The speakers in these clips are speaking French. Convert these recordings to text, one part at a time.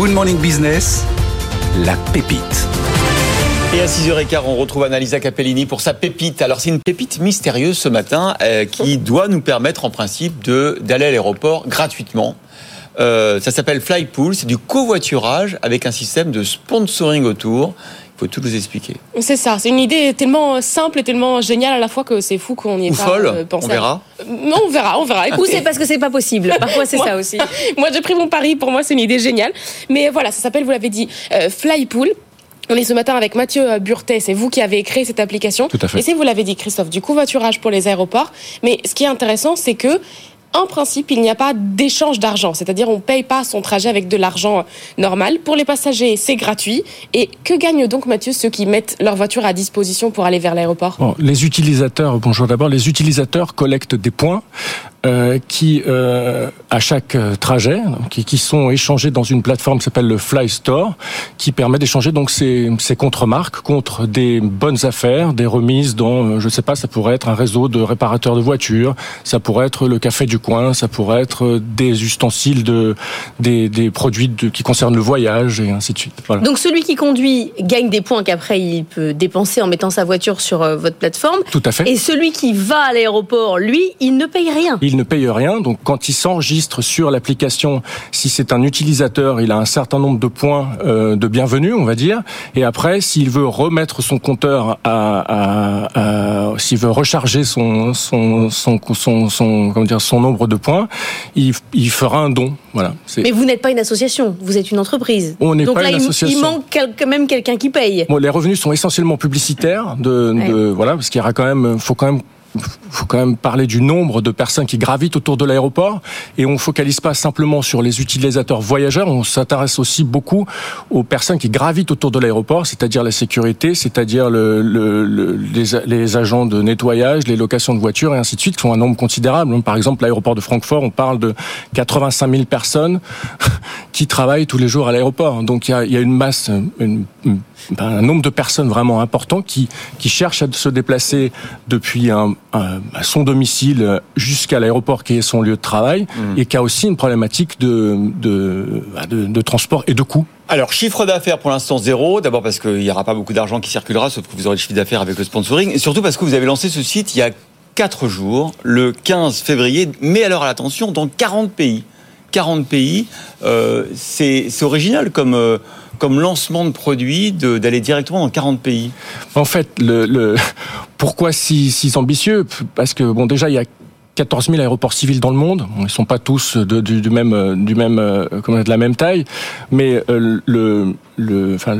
Good Morning Business, la pépite. Et à 6h15, on retrouve Annalisa Capellini pour sa pépite. Alors c'est une pépite mystérieuse ce matin euh, qui doit nous permettre en principe d'aller à l'aéroport gratuitement. Euh, ça s'appelle Flypool, c'est du covoiturage avec un système de sponsoring autour. Faut tout nous expliquer. C'est ça, c'est une idée tellement simple et tellement géniale à la fois que c'est fou qu'on y ait Ou pas folle, euh, pensé. on verra. Non, on verra, on verra. Ou Écoutez, c'est parce que c'est pas possible. Parfois, c'est Moi- ça aussi. Moi, j'ai pris mon pari. Pour moi, c'est une idée géniale. Mais voilà, ça s'appelle, vous l'avez dit, euh, Flypool. On est ce matin avec Mathieu euh, Burtet. C'est vous qui avez créé cette application. Tout à fait. Et c'est, vous l'avez dit, Christophe, du covoiturage pour les aéroports. Mais ce qui est intéressant, c'est que en principe, il n'y a pas d'échange d'argent, c'est-à-dire on ne paye pas son trajet avec de l'argent euh, normal. Pour les passagers, c'est gratuit. Et que gagnent donc, Mathieu, ceux qui mettent leur voiture à disposition pour aller vers l'aéroport? Les utilisateurs, bonjour d'abord, les utilisateurs collectent des points euh, qui, euh, à chaque euh, trajet, qui, qui sont échangés dans une plateforme qui s'appelle le Fly Store, qui permet d'échanger donc ces, ces contre-marques contre des bonnes affaires, des remises dans, euh, je sais pas, ça pourrait être un réseau de réparateurs de voitures, ça pourrait être le café du coin, ça pourrait être des ustensiles de, des, des produits de, qui concernent le voyage et ainsi de suite. Voilà. Donc, celui qui conduit gagne des points qu'après il peut dépenser en mettant sa voiture sur votre plateforme. Tout à fait. Et celui qui va à l'aéroport, lui, il ne paye rien. Il ne paye rien, donc quand il s'enregistre sur l'application, si c'est un utilisateur, il a un certain nombre de points euh, de bienvenue, on va dire. Et après, s'il veut remettre son compteur à, à- à- s'il veut recharger son son son son, son- comment dire son nombre de points, il, il fera un don. Voilà. Mais vous n'êtes pas une association, vous êtes une entreprise. On n'est Donc pas là, une il- association. il manque quand même quelqu'un qui paye. Bon, les revenus sont essentiellement publicitaires, de, Ouais. de- voilà, parce qu'il y aura quand même, faut quand même faut quand même parler du nombre de personnes qui gravitent autour de l'aéroport et on focalise pas simplement sur les utilisateurs voyageurs, on s'intéresse aussi beaucoup aux personnes qui gravitent autour de l'aéroport, c'est-à-dire la sécurité, c'est-à-dire le, le- le- les, les agents de nettoyage, les locations de voitures et ainsi de suite, qui sont un nombre considérable. Par exemple, l'aéroport de Francfort, on parle de 85 000 personnes qui travaillent tous les jours à l'aéroport. Donc il y a, il y a une masse, une- une- un nombre de personnes vraiment important qui, qui cherchent à se déplacer depuis un, un- à son domicile jusqu'à l'aéroport qui est son lieu de travail et qui a aussi une problématique de, de, de, de transport et de coût. Alors, chiffre d'affaires pour l'instant zéro. D'abord parce qu'il n'y aura pas beaucoup d'argent qui circulera, sauf que vous aurez le chiffre d'affaires avec le sponsoring. Et surtout parce que vous avez lancé ce site il y a 4 jours, le 15 février. Mais alors, attention, dans 40 pays. 40 pays, euh, c'est original comme, euh, comme lancement de produit d'aller directement dans 40 pays. En fait, le, pourquoi si, si ambitieux? Parce que bon, déjà il y a 14 000 aéroports civils dans le monde. Ils sont pas tous de, du, même, euh, du même, euh, comment dire, de la même taille, mais euh, le, le, enfin,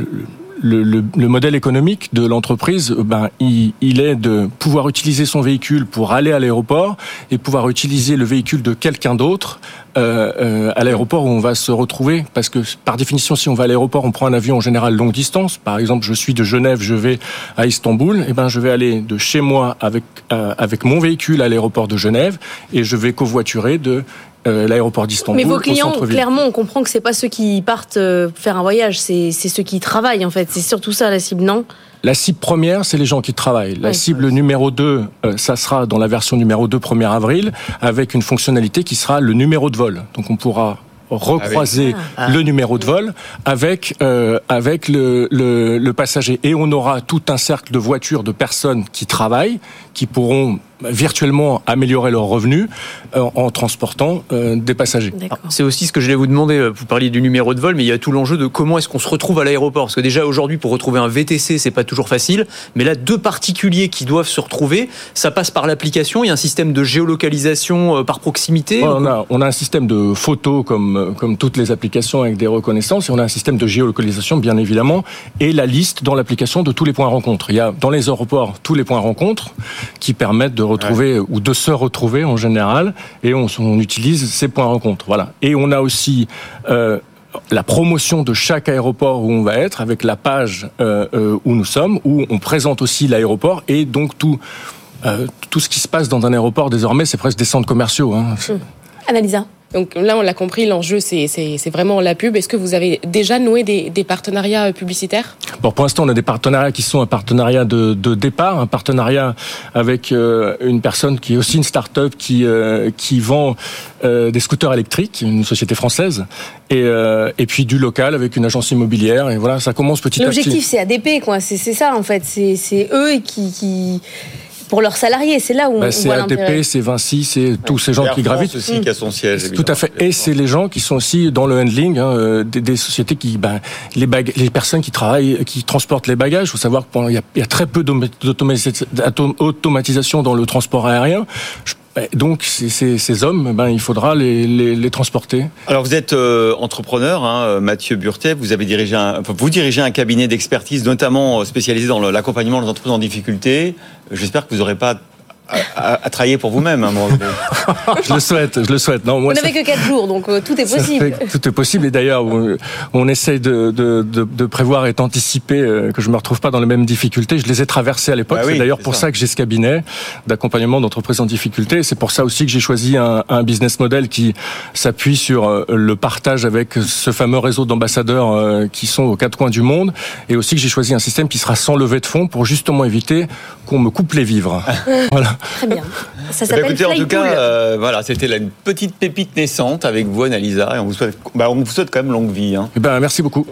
le- le, le, le modèle économique de l'entreprise, euh, ben, il, il est de pouvoir utiliser son véhicule pour aller à l'aéroport et pouvoir utiliser le véhicule de quelqu'un d'autre euh, euh, à l'aéroport où on va se retrouver. Parce que par définition, si on va à l'aéroport, on prend un avion en général longue distance. Par exemple, je suis de Genève, je vais à Istanbul. Et ben, je vais aller de chez moi avec euh, avec mon véhicule à l'aéroport de Genève et je vais covoiturer de euh, l'aéroport d'Istanbul Mais vos clients, clairement, on comprend que c'est pas ceux qui partent euh, faire un voyage, c'est ceux qui travaillent en fait. C'est surtout ça la cible, non? La cible première, c'est les gens qui travaillent. La Oui. cible numéro 2, euh, ça sera dans la version numéro 2 1er avril, avec une fonctionnalité qui sera le numéro de vol. Donc on pourra recroiser Ah le numéro de vol avec euh, avec le, le, le passager et on aura tout un cercle de voitures de personnes qui travaillent qui pourront virtuellement améliorer leurs revenus euh, en transportant euh, des passagers. D'accord. C'est aussi ce que je vais vous demander. euh, Vous parliez du numéro de vol, mais il y a tout l'enjeu de comment est-ce qu'on se retrouve à l'aéroport. Parce que déjà aujourd'hui, pour retrouver un VTC, c'est pas toujours facile. Mais là, deux particuliers qui doivent se retrouver, ça passe par l'application. Il y a un système de géolocalisation euh, par proximité. Ouais, on, a, on a un système de photos comme, comme toutes les applications avec des reconnaissances et on a un système de géolocalisation bien évidemment et la liste dans l'application de tous les points rencontres. Il y a dans les aéroports tous les points rencontres qui permettent de retrouver ou de se retrouver en général et on, on utilise ces points rencontres. Voilà. Et on a aussi euh, la promotion de chaque aéroport où on va être avec la page euh, euh, où nous sommes où on présente aussi l'aéroport et donc tout euh, tout ce qui se passe dans un aéroport désormais c'est presque des centres commerciaux. Hein. Analisa. Donc là, on l'a compris, l'enjeu, c'est vraiment la pub. Est-ce que vous avez déjà noué des, des partenariats euh, publicitaires? Bon, pour l'instant, on a des partenariats qui sont un partenariat de, de départ, un partenariat avec euh, une personne qui est aussi une start-up qui, euh, qui vend des scooters électriques, une société française, et, et puis du local avec une agence immobilière. Et voilà, ça commence petit à petit. L'objectif, c'est ADP, quoi. C'est ça, en fait. C'est eux qui, qui pour leurs salariés. C'est là où bah, on, C'est ADP, c'est Vinci, c'est tous ces gens qui gravitent. aussi qui a son siège. Tout à fait. Et c'est les gens qui sont aussi dans le handling, hein, euh, des, sociétés qui, ben, les, les personnes qui travaillent, qui transportent les bagages. Il faut savoir qu'il y, y, a très peu d'automatisation dans le transport aérien. Donc ces, ces, hommes, ben, il faudra les, transporter. Alors vous êtes euh, entrepreneur, hein, Mathieu Burtet, vous avez dirigé vous dirigez un cabinet d'expertise, notamment spécialisé dans l'accompagnement des entreprises en difficulté. J'espère que vous n'aurez pas à, travailler pour vous-même. Hein, je le souhaite, je le souhaite. Non, moi, n'avez que 4 jours, donc euh, tout est possible. tout est possible. Et d'ailleurs, on, essaye de, de, de, de, prévoir et d'anticiper euh, que je me retrouve pas dans les mêmes difficultés. Je les ai traversées à l'époque. Bah c'est d'ailleurs pour ça. que j'ai ce cabinet d'accompagnement d'entreprises en difficulté. C'est pour ça aussi que j'ai choisi un, un, business model qui s'appuie sur euh, le partage avec ce fameux réseau d'ambassadeurs qui sont aux quatre coins du monde, et aussi que j'ai choisi un système qui sera sans levée de fonds pour justement éviter qu'on me coupe les vivres. voilà. Très bien. Ça s'appelle Écoutez, en tout cas, euh, voilà, c'était une petite pépite naissante avec vous, Annalisa, et on vous souhaite, bah, on vous souhaite quand même longue vie. Hein. Eh ben, merci beaucoup.